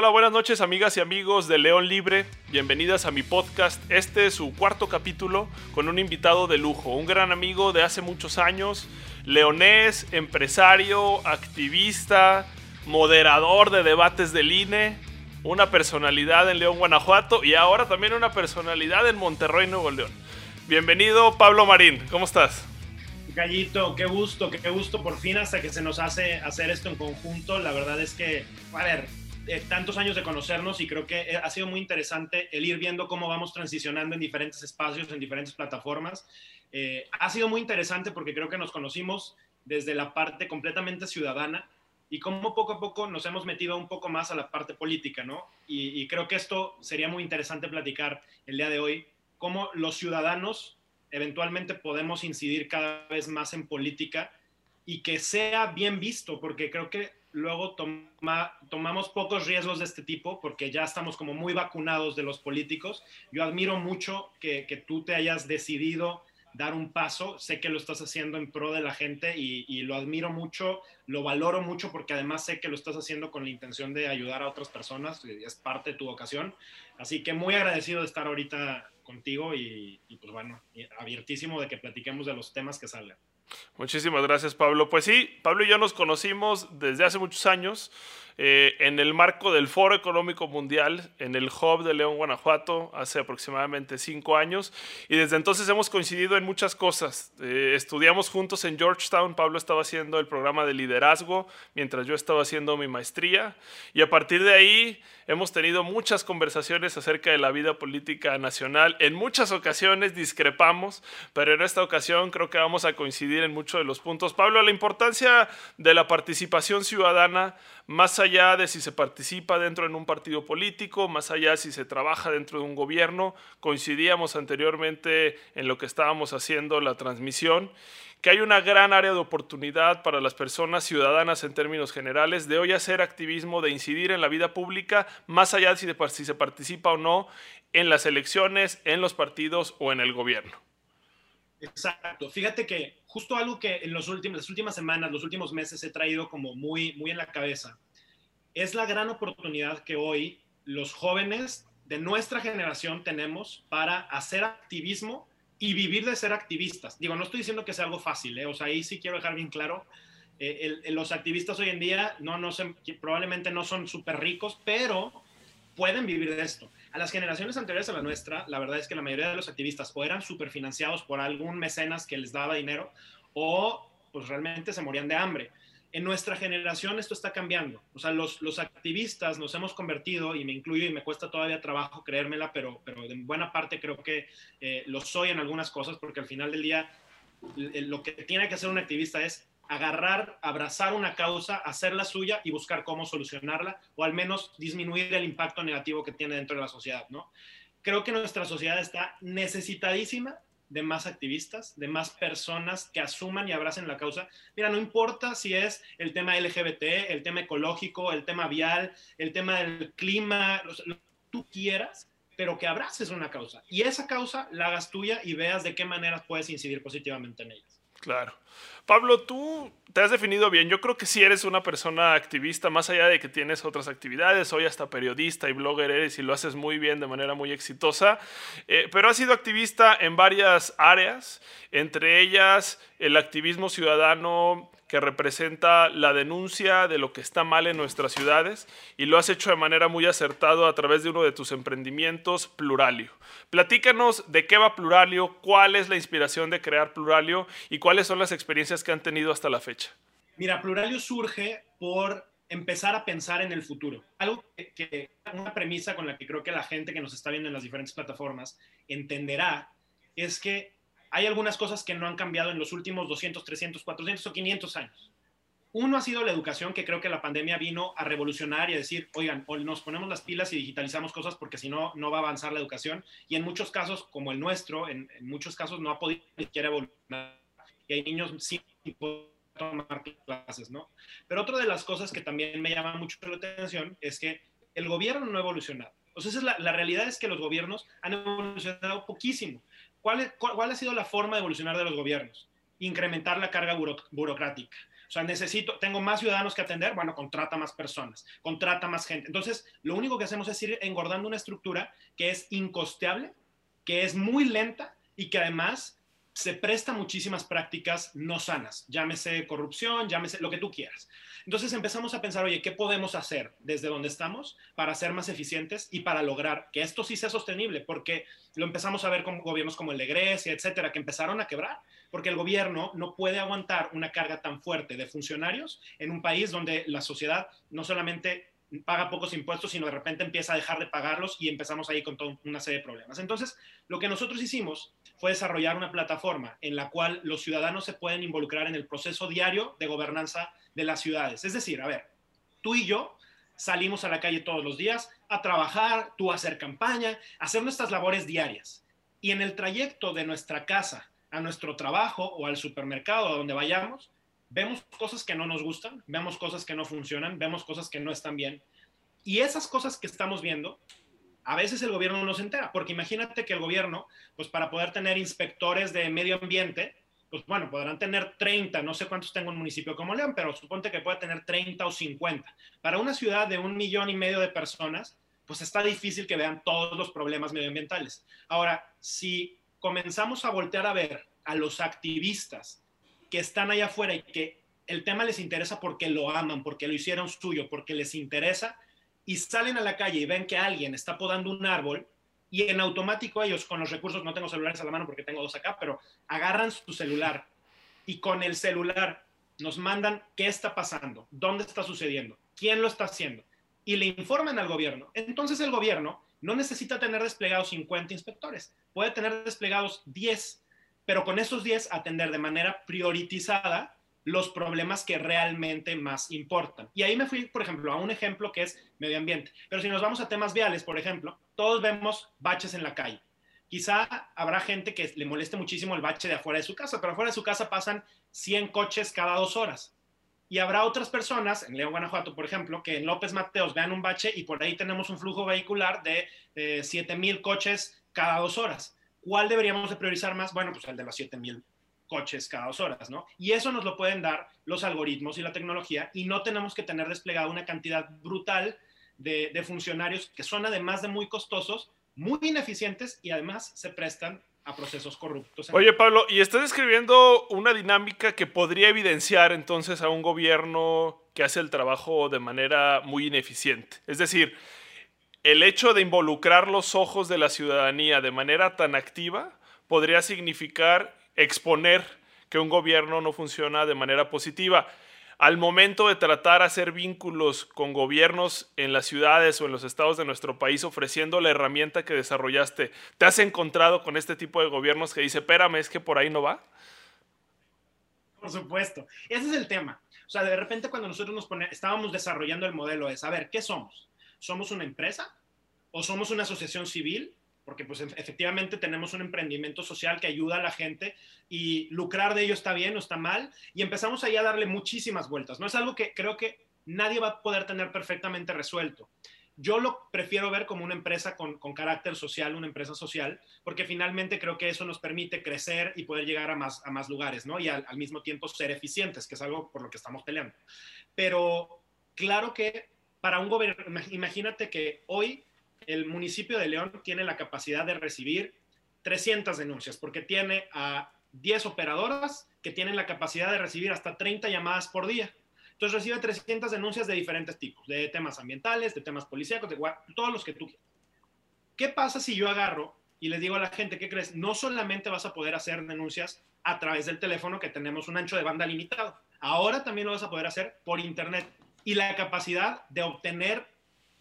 Hola, buenas noches amigas y amigos de León Libre. Bienvenidas a mi podcast. Este es su cuarto capítulo con un invitado de lujo, un gran amigo de hace muchos años, leonés, empresario, activista, moderador de debates del INE, una personalidad en León, Guanajuato y ahora también una personalidad en Monterrey, Nuevo León. Bienvenido Pablo Marín, ¿cómo estás? Gallito, qué gusto, qué gusto por fin hasta que se nos hace hacer esto en conjunto. La verdad es que, a ver, eh, tantos años de conocernos y creo que eh, ha sido muy interesante el ir viendo cómo vamos transicionando en diferentes espacios, en diferentes plataformas. Eh, ha sido muy interesante porque creo que nos conocimos desde la parte completamente ciudadana y cómo poco a poco nos hemos metido un poco más a la parte política, ¿no? Y, y creo que esto sería muy interesante platicar el día de hoy, cómo los ciudadanos eventualmente podemos incidir cada vez más en política y que sea bien visto, porque creo que luego tomamos pocos riesgos de este tipo porque ya estamos como muy vacunados de los políticos. Yo admiro mucho que, tú te hayas decidido dar un paso. Sé que lo estás haciendo en pro de la gente y, lo admiro mucho, lo valoro mucho porque además sé que lo estás haciendo con la intención de ayudar a otras personas, es parte de tu vocación. Así que muy agradecido de estar ahorita contigo y, pues bueno, abiertísimo de que platiquemos de los temas que salgan. Muchísimas gracias, Pablo. Pues sí, Pablo y yo nos conocimos desde hace muchos años eh, en el marco del Foro Económico Mundial, en el Hub de León, Guanajuato, hace aproximadamente cinco años. Y desde entonces hemos coincidido en muchas cosas. Eh, estudiamos juntos en Georgetown. Pablo estaba haciendo el programa de liderazgo, mientras yo estaba haciendo mi maestría. Y a partir de ahí hemos tenido muchas conversaciones acerca de la vida política nacional. En muchas ocasiones discrepamos, pero en esta ocasión creo que vamos a coincidir en muchos de los puntos. Pablo, la importancia de la participación ciudadana más allá de si se participa dentro de un partido político, más allá de si se trabaja dentro de un gobierno, coincidíamos anteriormente en lo que estábamos haciendo la transmisión, que hay una gran área de oportunidad para las personas ciudadanas en términos generales de hoy hacer activismo, de incidir en la vida pública, más allá de si, se participa o no en las elecciones, en los partidos o en el gobierno. Exacto. Fíjate que justo algo que en los las últimas semanas, los últimos meses he traído como muy, muy en la cabeza, es la gran oportunidad que hoy los jóvenes de nuestra generación tenemos para hacer activismo y vivir de ser activistas. Digo, no estoy diciendo que sea algo fácil, ¿eh? o sea, ahí sí quiero dejar bien claro, eh, los activistas hoy en día probablemente no son súper ricos, pero pueden vivir de esto. A las generaciones anteriores a la nuestra, la verdad es que la mayoría de los activistas o eran súper financiados por algún mecenas que les daba dinero o pues realmente se morían de hambre. En nuestra generación esto está cambiando. O sea, los, activistas nos hemos convertido, y me incluyo y me cuesta todavía trabajo creérmela, pero, pero en buena parte creo que eh, lo soy en algunas cosas, porque al final del día lo que tiene que hacer un activista es agarrar, abrazar una causa, hacerla suya y buscar cómo solucionarla o al menos disminuir el impacto negativo que tiene dentro de la sociedad, ¿no? Creo que nuestra sociedad está necesitadísima de más activistas, de más personas que asuman y abracen la causa. Mira, no importa si es el tema LGBT, el tema ecológico, el tema vial, el tema del clima, lo que tú quieras, pero que abraces una causa y esa causa la hagas tuya y veas de qué manera puedes incidir positivamente en ellas. Claro. Pablo, tú te has definido bien. Yo creo que sí eres una persona activista, más allá de que tienes otras actividades. Hoy hasta periodista y blogger eres y lo haces muy bien, de manera muy exitosa. Eh, pero has sido activista en varias áreas, entre ellas el activismo ciudadano que representa la denuncia de lo que está mal en nuestras ciudades y lo has hecho de manera muy acertada a través de uno de tus emprendimientos, Pluralio. Platícanos de qué va Pluralio, cuál es la inspiración de crear Pluralio y cuáles son las experiencias que han tenido hasta la fecha. Mira, Pluralio surge por empezar a pensar en el futuro. Algo que, que, una premisa con la que creo que la gente que nos está viendo en las diferentes plataformas entenderá es que hay algunas cosas que no han cambiado en los últimos 200, 300, 400 o 500 años. Uno ha sido la educación, que creo que la pandemia vino a revolucionar y a decir, oigan, o nos ponemos las pilas y digitalizamos cosas porque si no, no va a avanzar la educación. Y en muchos casos, como el nuestro, en, en muchos casos no ha podido ni siquiera evolucionar. Y hay niños sin tomar clases, ¿no? Pero otra de las cosas que también me llama mucho la atención es que el gobierno no ha evolucionado. O sea, es la, realidad es que los gobiernos han evolucionado poquísimo. ¿Cuál, ¿Cuál, ha sido la forma de evolucionar de los gobiernos? Incrementar la carga buro, burocrática. O sea, necesito, tengo más ciudadanos que atender, bueno, contrata más personas, contrata más gente. Entonces, lo único que hacemos es ir engordando una estructura que es incosteable, que es muy lenta y que además se presta muchísimas prácticas no sanas, llámese corrupción, llámese lo que tú quieras. Entonces empezamos a pensar, oye, ¿qué podemos hacer desde donde estamos para ser más eficientes y para lograr que esto sí sea sostenible? Porque lo empezamos a ver con gobiernos como el de Grecia, etcétera, que empezaron a quebrar, porque el gobierno no puede aguantar una carga tan fuerte de funcionarios en un país donde la sociedad no solamente paga pocos impuestos, sino de repente empieza a dejar de pagarlos y empezamos ahí con toda una serie de problemas. Entonces, lo que nosotros hicimos fue desarrollar una plataforma en la cual los ciudadanos se pueden involucrar en el proceso diario de gobernanza de las ciudades. Es decir, a ver, tú y yo salimos a la calle todos los días a trabajar, tú a hacer campaña, a hacer nuestras labores diarias. Y en el trayecto de nuestra casa a nuestro trabajo o al supermercado, a donde vayamos, vemos cosas que no nos gustan, vemos cosas que no funcionan, vemos cosas que no están bien. Y esas cosas que estamos viendo, a veces el gobierno no se entera, porque imagínate que el gobierno, pues para poder tener inspectores de medio ambiente, pues bueno, podrán tener 30, no sé cuántos tengo en un municipio como León, pero suponte que puede tener 30 o 50. Para una ciudad de un millón y medio de personas, pues está difícil que vean todos los problemas medioambientales. Ahora, si comenzamos a voltear a ver a los activistas que están allá afuera y que el tema les interesa porque lo aman, porque lo hicieron suyo, porque les interesa, y salen a la calle y ven que alguien está podando un árbol, y en automático ellos con los recursos, no tengo celulares a la mano porque tengo dos acá, pero agarran su celular y con el celular nos mandan qué está pasando, dónde está sucediendo, quién lo está haciendo, y le informan al gobierno. Entonces el gobierno no necesita tener desplegados 50 inspectores, puede tener desplegados 10 pero con esos 10 atender de manera priorizada los problemas que realmente más importan. Y ahí me fui, por ejemplo, a un ejemplo que es medio ambiente. Pero si nos vamos a temas viales, por ejemplo, todos vemos baches en la calle. Quizá habrá gente que le moleste muchísimo el bache de afuera de su casa, pero afuera de su casa pasan 100 coches cada dos horas. Y habrá otras personas, en León, Guanajuato, por ejemplo, que en López Mateos vean un bache y por ahí tenemos un flujo vehicular de eh, 7 mil coches cada dos horas. ¿Cuál deberíamos de priorizar más? Bueno, pues el de los 7000 coches cada dos horas, ¿no? Y eso nos lo pueden dar los algoritmos y la tecnología y no tenemos que tener desplegada una cantidad brutal de, de, funcionarios que son además de muy costosos, muy ineficientes y además se prestan a procesos corruptos. Oye, Pablo, y estás describiendo una dinámica que podría evidenciar entonces a un gobierno que hace el trabajo de manera muy ineficiente. Es decir, el hecho de involucrar los ojos de la ciudadanía de manera tan activa podría significar exponer que un gobierno no funciona de manera positiva. Al momento de tratar de hacer vínculos con gobiernos en las ciudades o en los estados de nuestro país ofreciendo la herramienta que desarrollaste, ¿te has encontrado con este tipo de gobiernos que dice, espérame, es que por ahí no va? Por supuesto, ese es el tema. O sea, de repente cuando nosotros nos estábamos desarrollando el modelo es, a ver, ¿qué somos? ¿Somos una empresa o somos una asociación civil? Porque pues efectivamente tenemos un emprendimiento social que ayuda a la gente y lucrar de ello está bien o está mal. Y empezamos ahí a darle muchísimas vueltas. No es algo que creo que nadie va a poder tener perfectamente resuelto. Yo lo prefiero ver como una empresa con, con, carácter social, una empresa social, porque finalmente creo que eso nos permite crecer y poder llegar a más, a más lugares, ¿no? Y al, al mismo tiempo ser eficientes, que es algo por lo que estamos peleando. Pero claro que para un gobierno, imagínate que hoy el municipio de León tiene la capacidad de recibir 300 denuncias, porque tiene a 10 operadoras que tienen la capacidad de recibir hasta 30 llamadas por día. Entonces recibe 300 denuncias de diferentes tipos, de temas ambientales, de temas policíacos, de todos los que tú quieras. ¿Qué pasa si yo agarro y les digo a la gente, ¿qué crees? No solamente vas a poder hacer denuncias a través del teléfono, que tenemos un ancho de banda limitado, ahora también lo vas a poder hacer por internet y la capacidad de obtener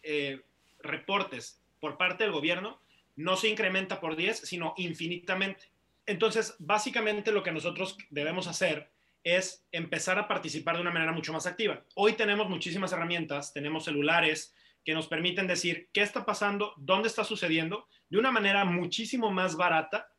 eh, reportes por parte del gobierno no se incrementa por 10, sino infinitamente. Entonces, básicamente lo que nosotros debemos hacer es empezar a participar de una manera mucho más activa. Hoy tenemos muchísimas herramientas, tenemos celulares que nos permiten decir qué está pasando, dónde está sucediendo, de una manera muchísimo más barata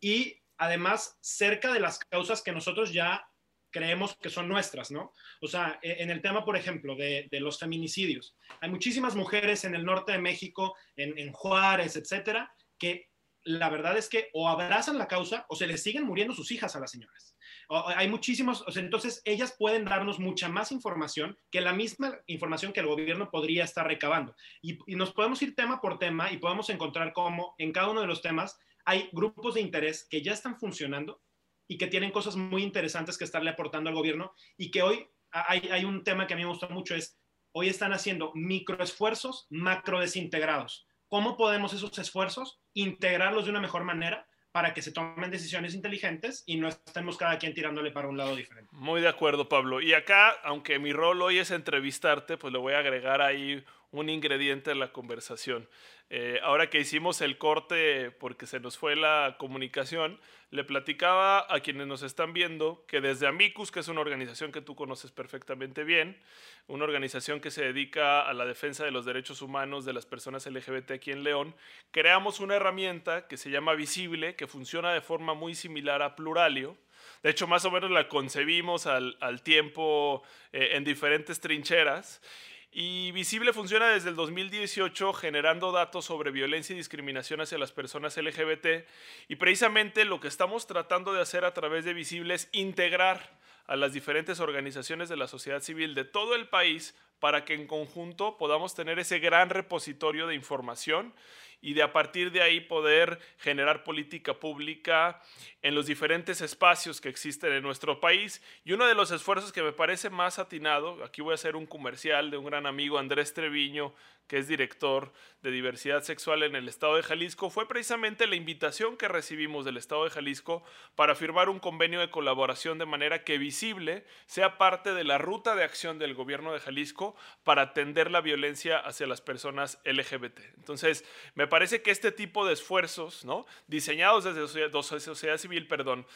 y además cerca de las causas que nosotros ya creemos que son nuestras, ¿no? O sea, e, en el tema, por ejemplo, de, los feminicidios, hay muchísimas mujeres en el norte de México, en, Juárez, etcétera, que la verdad es que o abrazan la causa o se les siguen muriendo sus hijas a las señoras. hay muchísimos, o sea, entonces ellas pueden darnos mucha más información que la misma información que el gobierno podría estar recabando. Y, y nos podemos ir tema por tema y podemos encontrar cómo en cada uno de los temas hay grupos de interés que ya están funcionando y que tienen cosas muy interesantes que estarle aportando al gobierno y que hoy hay, un tema que a mí me gusta mucho, es hoy están haciendo microesfuerzos macro desintegrados. ¿Cómo podemos esos esfuerzos integrarlos de una mejor manera para que se tomen decisiones inteligentes y no estemos cada quien tirándole para un lado diferente? Muy de acuerdo, Pablo. Y acá, aunque mi rol hoy es entrevistarte, pues le voy a agregar ahí un ingrediente en la conversación. Eh, ahora que hicimos el corte porque se nos fue la comunicación, le platicaba a quienes nos están viendo que desde Amicus, que es una organización que tú conoces perfectamente bien, una organización que se dedica a la defensa de los derechos humanos de las personas LGBT aquí en León, creamos una herramienta que se llama Visible, que funciona de forma muy similar a Pluralio. De hecho, más o menos la concebimos al, tiempo eh, en diferentes trincheras y Visible funciona desde el 2018 generando datos sobre violencia y discriminación hacia las personas LGBT. Y precisamente lo que estamos tratando de hacer a través de Visible es integrar a las diferentes organizaciones de la sociedad civil de todo el país para que en conjunto podamos tener ese gran repositorio de información y de a partir de ahí poder generar política pública en los diferentes espacios que existen en nuestro país. Y uno de los esfuerzos que me parece más atinado, aquí voy a hacer un comercial de un gran amigo, Andrés Treviño, que es director de diversidad sexual en el estado de Jalisco, fue precisamente la invitación que recibimos del estado de Jalisco para firmar un convenio de colaboración de manera que visible sea parte de la ruta de acción del gobierno de Jalisco para atender la violencia hacia las personas LGBT. Entonces, parece que este tipo de esfuerzos, ¿no? diseñados desde la sociedad civil, perdón,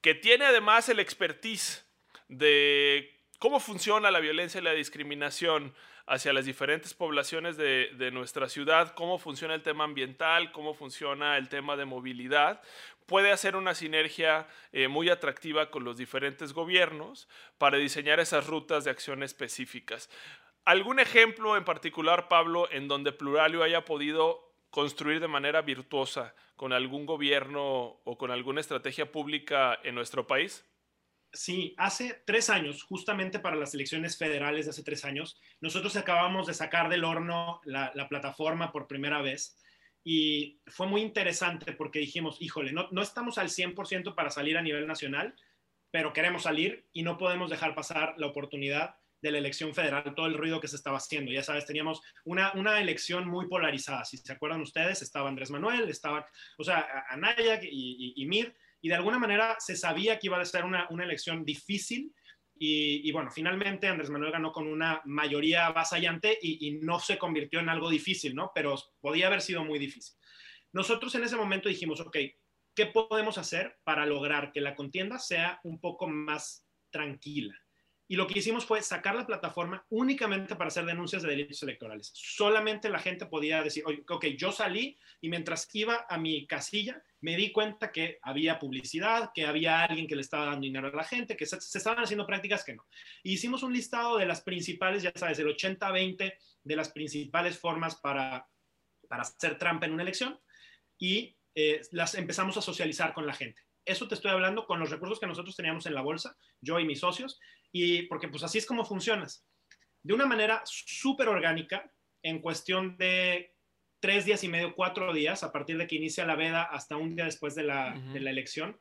que tiene además el expertise de cómo funciona la violencia y la discriminación hacia las diferentes poblaciones de, nuestra ciudad, cómo funciona el tema ambiental, cómo funciona el tema de movilidad, puede hacer una sinergia eh, muy atractiva con los diferentes gobiernos para diseñar esas rutas de acción específicas. ¿Algún ejemplo en particular, Pablo, en donde Pluralio haya podido construir de manera virtuosa con algún gobierno o con alguna estrategia pública en nuestro país? Sí, hace tres años, justamente para las elecciones federales de hace tres años, nosotros acabamos de sacar del horno la, plataforma por primera vez y fue muy interesante porque dijimos, híjole, no, estamos al 100% para salir a nivel nacional, pero queremos salir y no podemos dejar pasar la oportunidad de la elección federal, todo el ruido que se estaba haciendo. Ya sabes, teníamos una, una elección muy polarizada. Si se acuerdan ustedes, estaba Andrés Manuel, estaba, o sea, Anaya y, Mir y de alguna manera se sabía que iba a ser una, una elección difícil. Y, bueno, finalmente Andrés Manuel ganó con una mayoría avasallante y, no se convirtió en algo difícil, ¿no? Pero podía haber sido muy difícil. Nosotros en ese momento dijimos, ok, ¿qué podemos hacer para lograr que la contienda sea un poco más tranquila? Y lo que hicimos fue sacar la plataforma únicamente para hacer denuncias de delitos electorales. Solamente la gente podía decir, ok, yo salí y mientras iba a mi casilla me di cuenta que había publicidad, que había alguien que le estaba dando dinero a la gente, que se, estaban haciendo prácticas que no. hicimos un listado de las principales, ya sabes, el 80-20 de las principales formas para, para hacer trampa en una elección y eh, las empezamos a socializar con la gente. Eso te estoy hablando con los recursos que nosotros teníamos en la bolsa, yo y mis socios, y porque pues así es como funcionas. De una manera súper orgánica, en cuestión de tres días y medio, cuatro días, a partir de que inicia la veda hasta un día después de la, de la elección,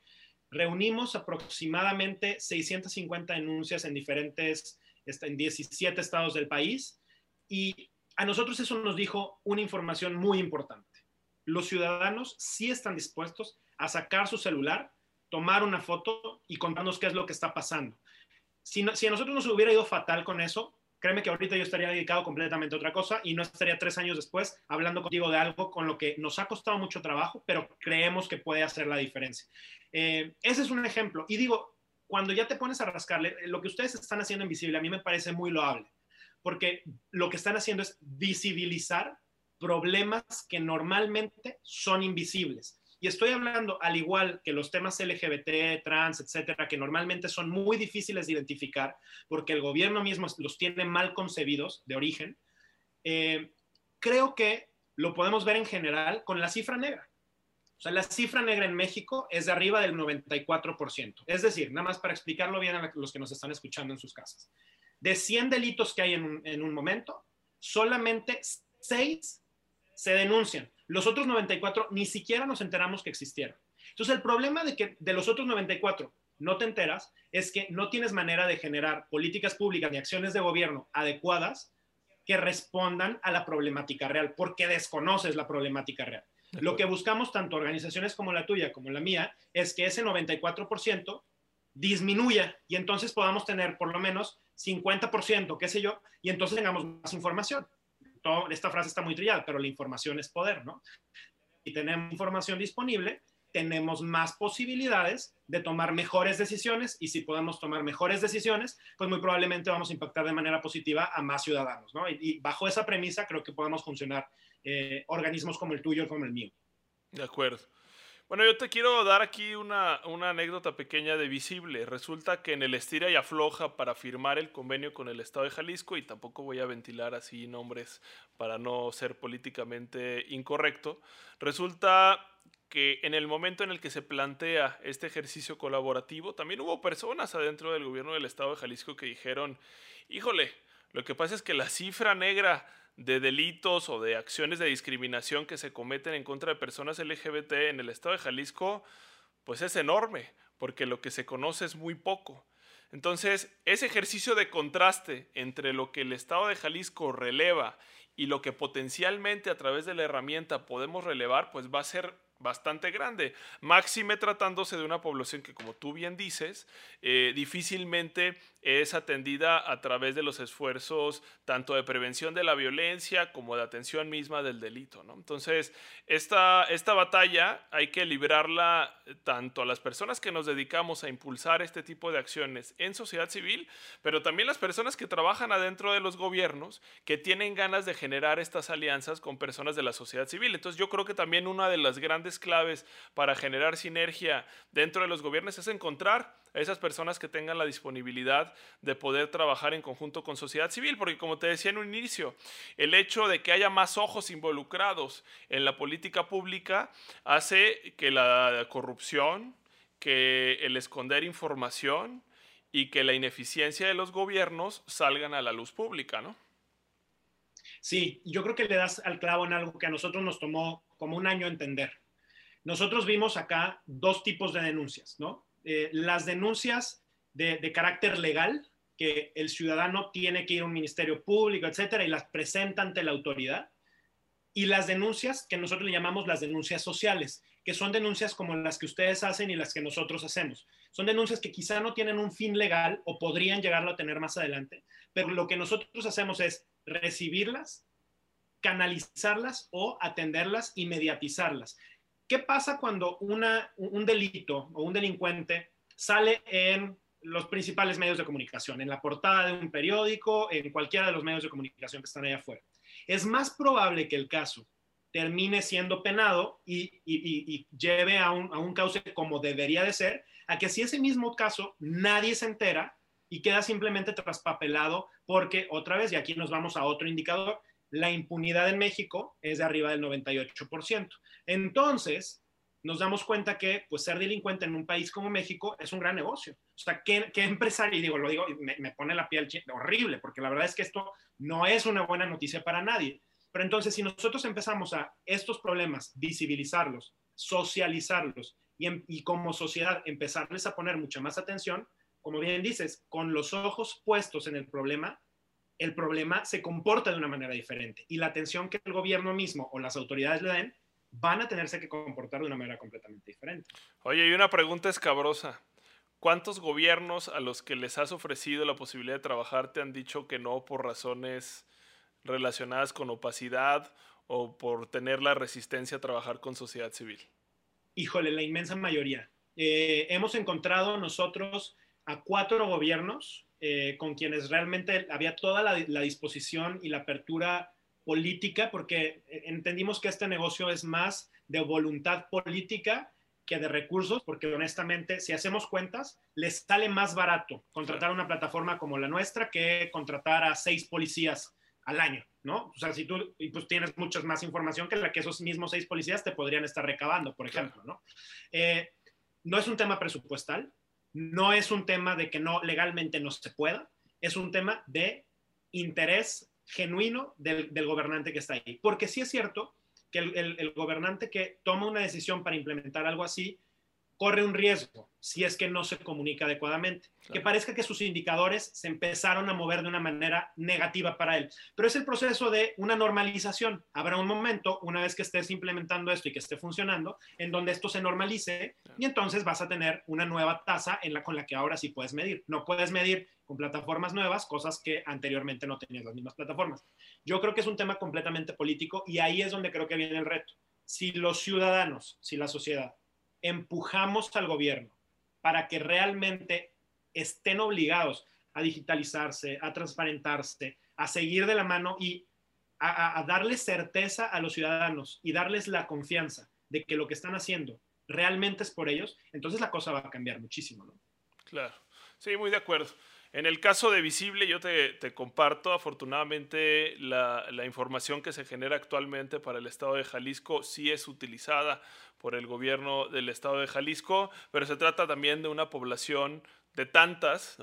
reunimos aproximadamente 650 denuncias en diferentes, este, en 17 estados del país, y a nosotros eso nos dijo una información muy importante. Los ciudadanos sí están dispuestos a sacar su celular, tomar una foto y contarnos qué es lo que está pasando si, a nosotros nos hubiera ido fatal con eso, créeme que ahorita yo estaría dedicado completamente a otra cosa y no estaría tres años después hablando contigo de algo con lo que nos ha costado mucho trabajo, pero creemos que puede hacer la diferencia. Eh, ese es un ejemplo. Y digo, cuando ya te pones a rascarle, lo que ustedes están haciendo en Visible a mí me parece muy loable, porque lo que están haciendo es visibilizar problemas que normalmente son invisibles. Y estoy hablando, al igual que los temas LGBT, trans, etcétera, que normalmente son muy difíciles de identificar porque el gobierno mismo los tiene mal concebidos de origen, eh, creo que lo podemos ver en general con la cifra negra. O sea, la cifra negra en México es de arriba del 94%. Es decir, nada más para explicarlo bien a los que nos están escuchando en sus casas. De 100 delitos que hay en un, en un momento, solamente 6 se denuncian. Los otros 94 ni siquiera nos enteramos que existieron. Entonces, el problema de que de los otros 94 no te enteras es que no tienes manera de generar políticas públicas ni acciones de gobierno adecuadas que respondan a la problemática real, porque desconoces la problemática real. Lo que buscamos, tanto organizaciones como la tuya como la mía, es que ese 94% disminuya y entonces podamos tener por lo menos 50%, qué sé yo, y entonces tengamos más información. Esta frase está muy trillada, pero la información es poder, ¿no? Y tenemos información disponible, tenemos más posibilidades de tomar mejores decisiones y si podemos tomar mejores decisiones, pues muy probablemente vamos a impactar de manera positiva a más ciudadanos, ¿no? Y, bajo esa premisa creo que podemos funcionar eh, organismos como el tuyo, como el mío. De acuerdo. Bueno, yo te quiero dar aquí una, una, anécdota pequeña de visible. Resulta que en el estira y afloja para firmar el convenio con el Estado de Jalisco, y tampoco voy a ventilar así nombres para no ser políticamente incorrecto, resulta que en el momento en el que se plantea este ejercicio colaborativo, también hubo personas adentro del gobierno del estado de Jalisco que dijeron, híjole, lo que pasa es que la cifra negra de delitos o de acciones de discriminación que se cometen en contra de personas LGBT en el estado de Jalisco, pues es enorme, porque lo que se conoce es muy poco. Entonces, ese ejercicio de contraste entre lo que el estado de Jalisco releva y lo que potencialmente a través de la herramienta podemos relevar, pues va a ser bastante grande. Máxime tratándose de una población que, como tú bien dices, eh, difícilmente es atendida a través de los esfuerzos tanto de prevención de la violencia como de atención misma del delito. ¿no? Entonces, esta, esta batalla hay que librarla tanto a las personas que nos dedicamos a impulsar este tipo de acciones en sociedad civil, pero también las personas que trabajan adentro de los gobiernos que tienen ganas de generar estas alianzas con personas de la sociedad civil. Entonces, yo creo que también una de las grandes claves para generar sinergia dentro de los gobiernos es encontrar esas personas que tengan la disponibilidad de poder trabajar en conjunto con sociedad civil, porque como te decía en un inicio, el hecho de que haya más ojos involucrados en la política pública hace que la corrupción, que el esconder información y que la ineficiencia de los gobiernos salgan a la luz pública, ¿no? Sí, yo creo que le das al clavo en algo que a nosotros nos tomó como un año entender. Nosotros vimos acá dos tipos de denuncias, ¿no? Eh, las denuncias de, carácter legal, que el ciudadano tiene que ir a un ministerio público, etcétera, y las presenta ante la autoridad, y las denuncias que nosotros le llamamos las denuncias sociales, que son denuncias como las que ustedes hacen y las que nosotros hacemos. Son denuncias que quizá no tienen un fin legal o podrían llegarlo a tener más adelante, pero lo que nosotros hacemos es recibirlas, canalizarlas o atenderlas y mediatizarlas. ¿Qué pasa cuando un delito o un delincuente sale en los principales medios de comunicación, en la portada de un periódico, en cualquiera de los medios de comunicación que están allá afuera? Es más probable que el caso termine siendo penado y, lleve a un, a un cauce como debería de ser, a que si ese mismo caso nadie se entera y queda simplemente traspapelado porque otra vez, y aquí nos vamos a otro indicador, la impunidad en México es de arriba del 98%. Entonces, nos damos cuenta que pues, ser delincuente en un país como México es un gran negocio. O sea, ¿qué, qué empresario? Y digo, lo digo, me, me pone la piel horrible, porque la verdad es que esto no es una buena noticia para nadie. Pero entonces, si nosotros empezamos a estos problemas, visibilizarlos, socializarlos y, y como sociedad empezarles a poner mucha más atención, como bien dices, con los ojos puestos en el problema, el problema se comporta de una manera diferente y la atención que el gobierno mismo o las autoridades le den van a tenerse que comportar de una manera completamente diferente. Oye, y una pregunta escabrosa. ¿Cuántos gobiernos a los que les has ofrecido la posibilidad de trabajar te han dicho que no por razones relacionadas con opacidad o por tener la resistencia a trabajar con sociedad civil? Híjole, la inmensa mayoría. Eh, hemos encontrado nosotros a cuatro gobiernos eh, con quienes realmente había toda la, disposición y la apertura política, porque entendimos que este negocio es más de voluntad política que de recursos, porque honestamente, si hacemos cuentas, les sale más barato contratar una plataforma como la nuestra que contratar a seis policías al año, ¿no? O sea, si tú pues, tienes mucha más información que la que esos mismos seis policías te podrían estar recabando, por ejemplo, ¿no? Eh, no es un tema presupuestal, no es un tema de que no legalmente no se pueda, es un tema de interés genuino del, gobernante que está ahí. Porque sí es cierto que el, gobernante que toma una decisión para implementar algo así corre un riesgo si es que no se comunica adecuadamente. Que parezca que sus indicadores se empezaron a mover de una manera negativa para él. Pero es el proceso de una normalización. Habrá un momento, una vez que estés implementando esto y que esté funcionando, en donde esto se normalice y entonces vas a tener una nueva tasa en la, con la que ahora sí puedes medir. No puedes medir con plataformas nuevas, cosas que anteriormente no tenías las mismas plataformas. Yo creo que es un tema completamente político y ahí es donde creo que viene el reto. Si los ciudadanos, si la sociedad empujamos al gobierno para que realmente estén obligados a digitalizarse, a transparentarse, a seguir de la mano y a, darles certeza a los ciudadanos y darles la confianza de que lo que están haciendo realmente es por ellos, entonces la cosa va a cambiar muchísimo, ¿no? Claro, sí, muy de acuerdo. En el caso de Visible, yo te, comparto, afortunadamente, la, la, información que se genera actualmente para el Estado de Jalisco. Sí es utilizada por el gobierno del Estado de Jalisco, pero se trata también de una población de tantas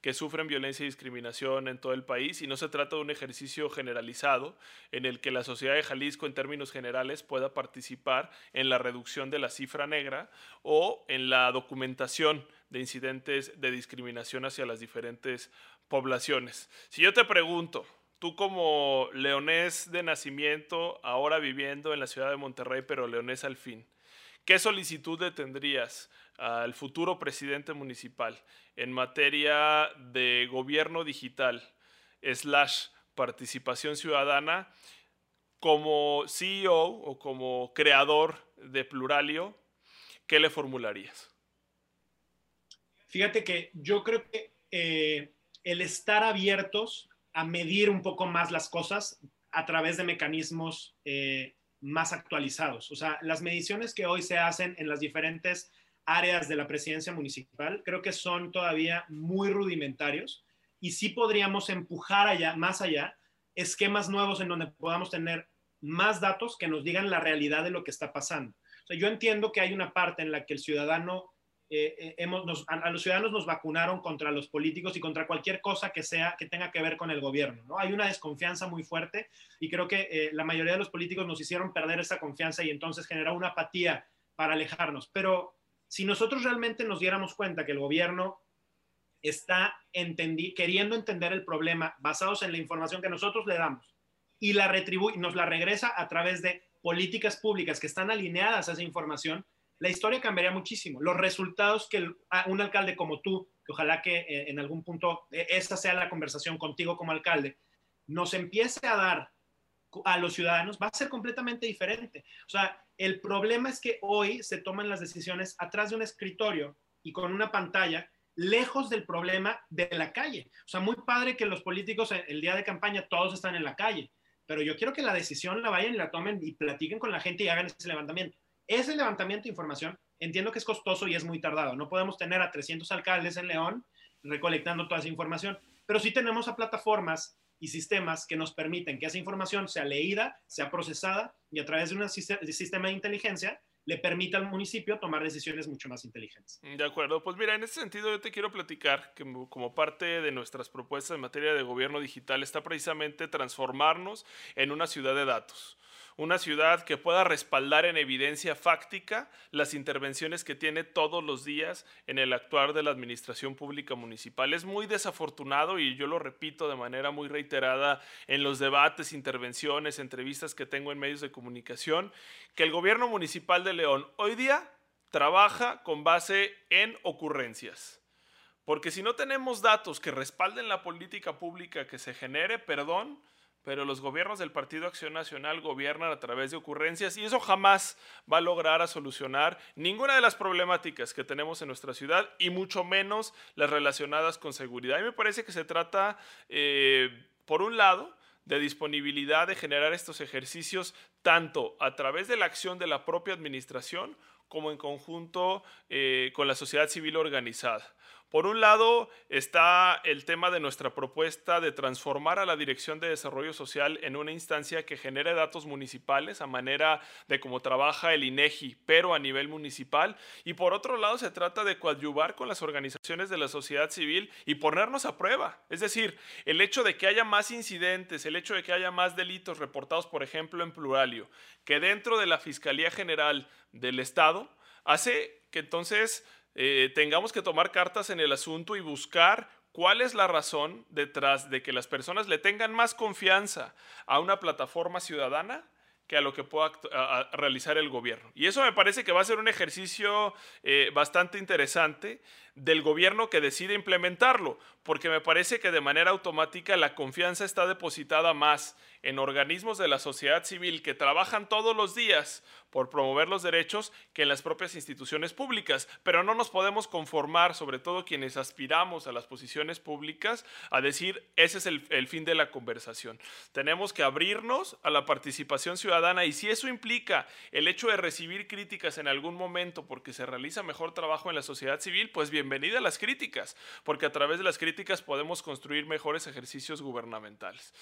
que sufren violencia y discriminación en todo el país y no se trata de un ejercicio generalizado en el que la sociedad de Jalisco en términos generales pueda participar en la reducción de la cifra negra o en la documentación de incidentes de discriminación hacia las diferentes poblaciones. Si yo te pregunto, tú como leonés de nacimiento, ahora viviendo en la ciudad de Monterrey, pero leonés al fin, ¿qué solicitud le tendrías al futuro presidente municipal en materia de gobierno digital slash participación ciudadana como CEO o como creador de Pluralio, ¿qué le formularías? Fíjate que yo creo que eh, el estar abiertos a medir un poco más las cosas a través de mecanismos eh, más actualizados. O sea, las mediciones que hoy se hacen en las diferentes áreas de la presidencia municipal, creo que son todavía muy rudimentarios y sí podríamos empujar allá, más allá, esquemas nuevos en donde podamos tener más datos que nos digan la realidad de lo que está pasando. yo entiendo que hay una parte en la que el ciudadano, eh, eh, hemos, a, los ciudadanos nos vacunaron contra los políticos y contra cualquier cosa que sea que tenga que ver con el gobierno. ¿no? Hay una desconfianza muy fuerte y creo que eh, la mayoría de los políticos nos hicieron perder esa confianza y entonces generó una apatía para alejarnos. Pero si nosotros realmente nos diéramos cuenta que el gobierno está queriendo entender el problema basados en la información que nosotros le damos y la retribuye, nos la regresa a través de políticas públicas que están alineadas a esa información, la historia cambiaría muchísimo. Los resultados que un alcalde como tú, que ojalá que eh, en algún punto eh, esta sea la conversación contigo como alcalde, nos empiece a dar a los ciudadanos va a ser completamente diferente. O sea, el problema es que hoy se toman las decisiones atrás de un escritorio y con una pantalla lejos del problema de la calle. O sea, muy padre que los políticos el día de campaña todos están en la calle, pero yo quiero que la decisión la vayan y la tomen y platiquen con la gente y hagan ese levantamiento. Ese levantamiento de información entiendo que es costoso y es muy tardado. No podemos tener a 300 alcaldes en León recolectando toda esa información, pero sí tenemos a plataformas y sistemas que nos permiten que esa información sea leída, sea procesada y a través de un sistema de inteligencia le permita al municipio tomar decisiones mucho más inteligentes. De acuerdo, pues mira, en ese sentido yo te quiero platicar que como parte de nuestras propuestas en materia de gobierno digital está precisamente transformarnos en una ciudad de datos una ciudad que pueda respaldar en evidencia fáctica las intervenciones que tiene todos los días en el actuar de la administración pública municipal. Es muy desafortunado y yo lo repito de manera muy reiterada en los debates, intervenciones, entrevistas que tengo en medios de comunicación, que el gobierno municipal de León hoy día trabaja con base en ocurrencias. Porque si no tenemos datos que respalden la política pública que se genere, perdón, pero los gobiernos del Partido Acción Nacional gobiernan a través de ocurrencias y eso jamás va a lograr a solucionar ninguna de las problemáticas que tenemos en nuestra ciudad y mucho menos las relacionadas con seguridad. Y me parece que se trata, eh, por un lado, de disponibilidad de generar estos ejercicios tanto a través de la acción de la propia administración como en conjunto eh, con la sociedad civil organizada Por un lado está el tema de nuestra propuesta de transformar a la Dirección de Desarrollo Social en una instancia que genere datos municipales a manera de cómo trabaja el INEGI, pero a nivel municipal. Y por otro lado se trata de coadyuvar con las organizaciones de la sociedad civil y ponernos a prueba. Es decir, el hecho de que haya más incidentes, el hecho de que haya más delitos reportados, por ejemplo, en que dentro de la Fiscalía General del Estado, hace que entonces eh, tengamos que tomar cartas en el asunto y buscar cuál es la razón detrás de que las personas le tengan más confianza a una plataforma ciudadana que a lo que pueda realizar el gobierno. Y eso me parece que va a ser un ejercicio eh, bastante interesante del gobierno que decide implementarlo, porque me parece que de manera automática la confianza está depositada más en organismos de la sociedad civil que trabajan todos los días por promover los derechos que en las propias instituciones públicas. Pero no nos podemos conformar, sobre todo quienes aspiramos a las posiciones públicas, a decir ese es el, fin de la conversación. Tenemos que abrirnos a la participación ciudadana y si eso implica el hecho de recibir críticas en algún momento porque se realiza mejor trabajo en la sociedad civil, pues bienvenida a las críticas, porque a través de las críticas podemos construir mejores ejercicios gubernamentales.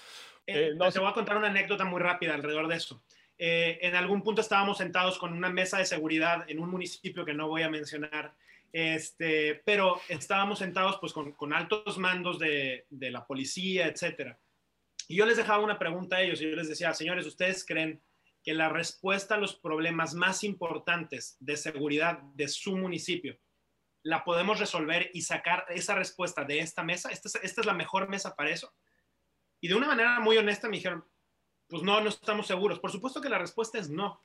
Eh, no, te voy a contar una anécdota muy rápida alrededor de eso. Eh, en algún punto estábamos sentados con una mesa de seguridad en un municipio que no voy a mencionar, este, pero estábamos sentados pues con, con altos mandos de, de, la policía, etcétera. Y yo les dejaba una pregunta a ellos y yo les decía, señores, ¿ustedes creen que la respuesta a los problemas más importantes de seguridad de su municipio la podemos resolver y sacar esa respuesta de esta mesa? ¿Esta es, esta es la mejor mesa para eso? Y de una manera muy honesta me dijeron, pues no, no estamos seguros. Por supuesto que la respuesta es no.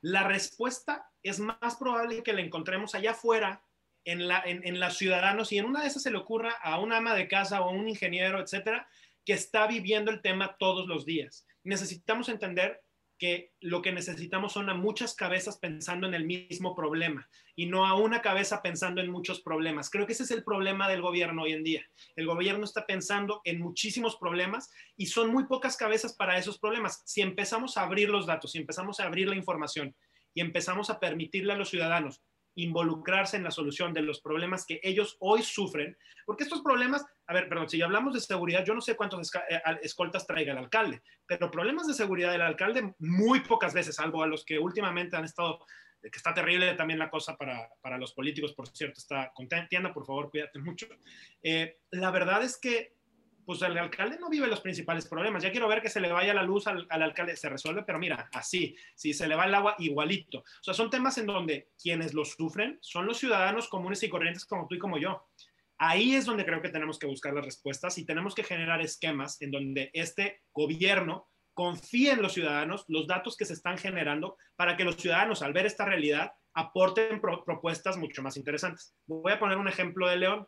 La respuesta es más probable que la encontremos allá afuera, en, la, en, en los ciudadanos, y en una de esas se le ocurra a un ama de casa o a un ingeniero, etcétera, que está viviendo el tema todos los días. Necesitamos entender que lo que necesitamos son a muchas cabezas pensando en el mismo problema y no a una cabeza pensando en muchos problemas. Creo que ese es el problema del gobierno hoy en día. El gobierno está pensando en muchísimos problemas y son muy pocas cabezas para esos problemas. Si empezamos a abrir los datos, si empezamos a abrir la información y empezamos a permitirle a los ciudadanos involucrarse en la solución de los problemas que ellos hoy sufren, porque estos problemas, a ver, perdón, si hablamos de seguridad, yo no sé cuántos eh, escoltas traiga el alcalde, pero problemas de seguridad del alcalde muy pocas veces, salvo a los que últimamente han estado, que está terrible también la cosa para, para los políticos, por cierto, está contenta, por favor, cuídate mucho. Eh, la verdad es que pues el alcalde no vive los principales problemas. Ya quiero ver que se le vaya la luz al, al, alcalde, se resuelve, pero mira, así, si se le va el agua, igualito. O sea, son temas en donde quienes los sufren son los ciudadanos comunes y corrientes como tú y como yo. Ahí es donde creo que tenemos que buscar las respuestas y tenemos que generar esquemas en donde este gobierno confíe en los ciudadanos, los datos que se están generando, para que los ciudadanos, al ver esta realidad, aporten pro propuestas mucho más interesantes. Voy a poner un ejemplo de León.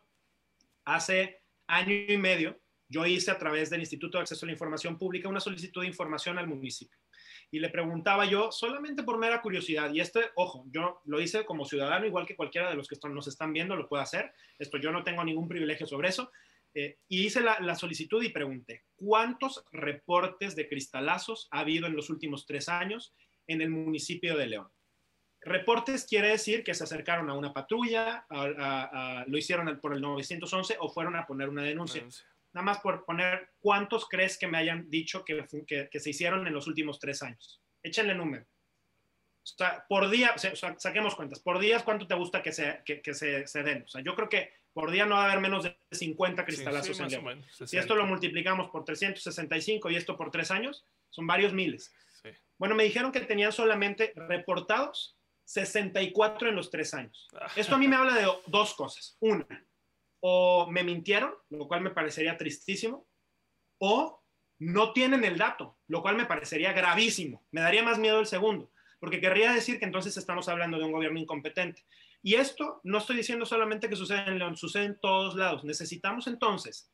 Hace año y medio, yo hice a través del Instituto de Acceso a la Información Pública una solicitud de información al municipio. Y le preguntaba yo, solamente por mera curiosidad, y este, ojo, yo lo hice como ciudadano, igual que cualquiera de los que nos están viendo lo puede hacer, esto yo no tengo ningún privilegio sobre eso, eh, y hice la, la, solicitud y pregunté, ¿cuántos reportes de cristalazos ha habido en los últimos tres años en el municipio de León? Reportes quiere decir que se acercaron a una patrulla, lo hicieron por el 911 o fueron a poner una denuncia nada más por poner cuántos crees que me hayan dicho que, que, que se hicieron en los últimos tres años. Échenle número. O sea, por día, o sea, saquemos cuentas, por días, ¿cuánto te gusta que se, que, que se, se, den? O sea, yo creo que por día no va a haber menos de 50 cristalazos sí, sí, en. Si esto lo multiplicamos por 365 y esto por tres años, son varios miles. Sí. Bueno, me dijeron que tenían solamente reportados 64 en los tres años. Esto a mí me habla de dos cosas. Una, o me mintieron, lo cual me parecería tristísimo, o no tienen el dato, lo cual me parecería gravísimo. Me daría más miedo el segundo, porque querría decir que entonces estamos hablando de un gobierno incompetente. Y esto no estoy diciendo solamente que sucede en León, sucede en todos lados. Necesitamos entonces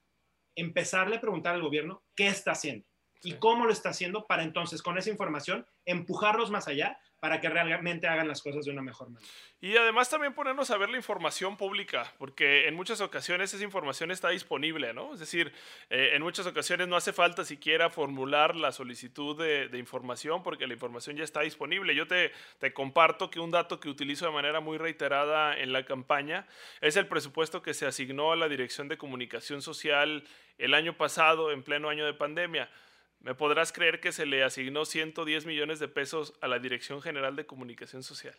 empezarle a preguntar al gobierno qué está haciendo. Y cómo lo está haciendo para entonces con esa información empujarlos más allá para que realmente hagan las cosas de una mejor manera. Y además también ponernos a ver la información pública, porque en muchas ocasiones esa información está disponible, ¿no? Es decir, eh, en muchas ocasiones no hace falta siquiera formular la solicitud de, información, porque la información ya está disponible. Yo te, te comparto que un dato que utilizo de manera muy reiterada en la campaña es el presupuesto que se asignó a la Dirección de Comunicación Social el año pasado, en pleno año de pandemia. Me podrás creer que se le asignó 110 millones de pesos a la Dirección General de Comunicación Social.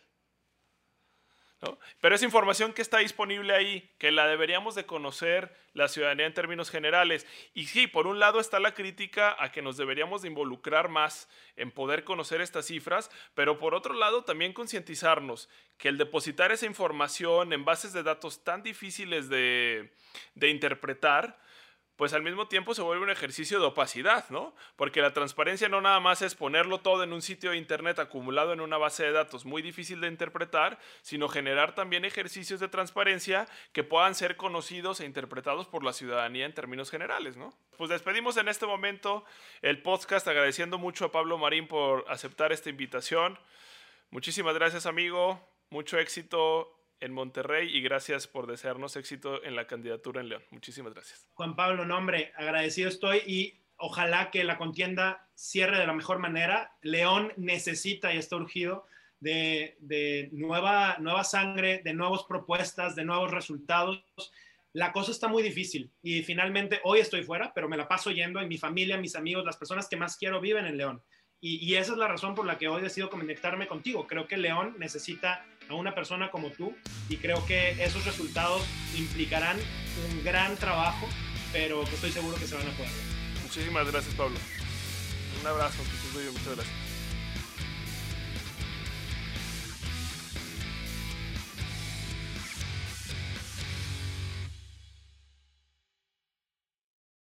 Pero es información que está disponible ahí, que la deberíamos de conocer la ciudadanía en términos generales. Y sí, por un lado está la crítica a que nos deberíamos de involucrar más en poder conocer estas cifras, pero por otro lado también concientizarnos que el depositar esa información en bases de datos tan difíciles de, de interpretar, pues al mismo tiempo se vuelve un ejercicio de opacidad, ¿no? Porque la transparencia no nada más es ponerlo todo en un sitio de Internet acumulado en una base de datos muy difícil de interpretar, sino generar también ejercicios de transparencia que puedan ser conocidos e interpretados por la ciudadanía en términos generales, ¿no? Pues despedimos en este momento el podcast agradeciendo mucho a Pablo Marín por aceptar esta invitación. Muchísimas gracias, amigo. Mucho éxito en Monterrey y gracias por desearnos éxito en la candidatura en León. Muchísimas gracias. Juan Pablo, nombre, agradecido estoy y ojalá que la contienda cierre de la mejor manera. León necesita y está urgido de, nueva, nueva sangre, de nuevas propuestas, de nuevos resultados. La cosa está muy difícil y finalmente hoy estoy fuera, pero me la paso yendo en mi familia, mis amigos, las personas que más quiero viven en León. Y, y esa es la razón por la que hoy decido conectarme contigo. Creo que León necesita a una persona como tú y creo que esos resultados implicarán un gran trabajo, pero que estoy seguro que se van a poder. Muchísimas gracias, Pablo. Un abrazo, que muchas gracias.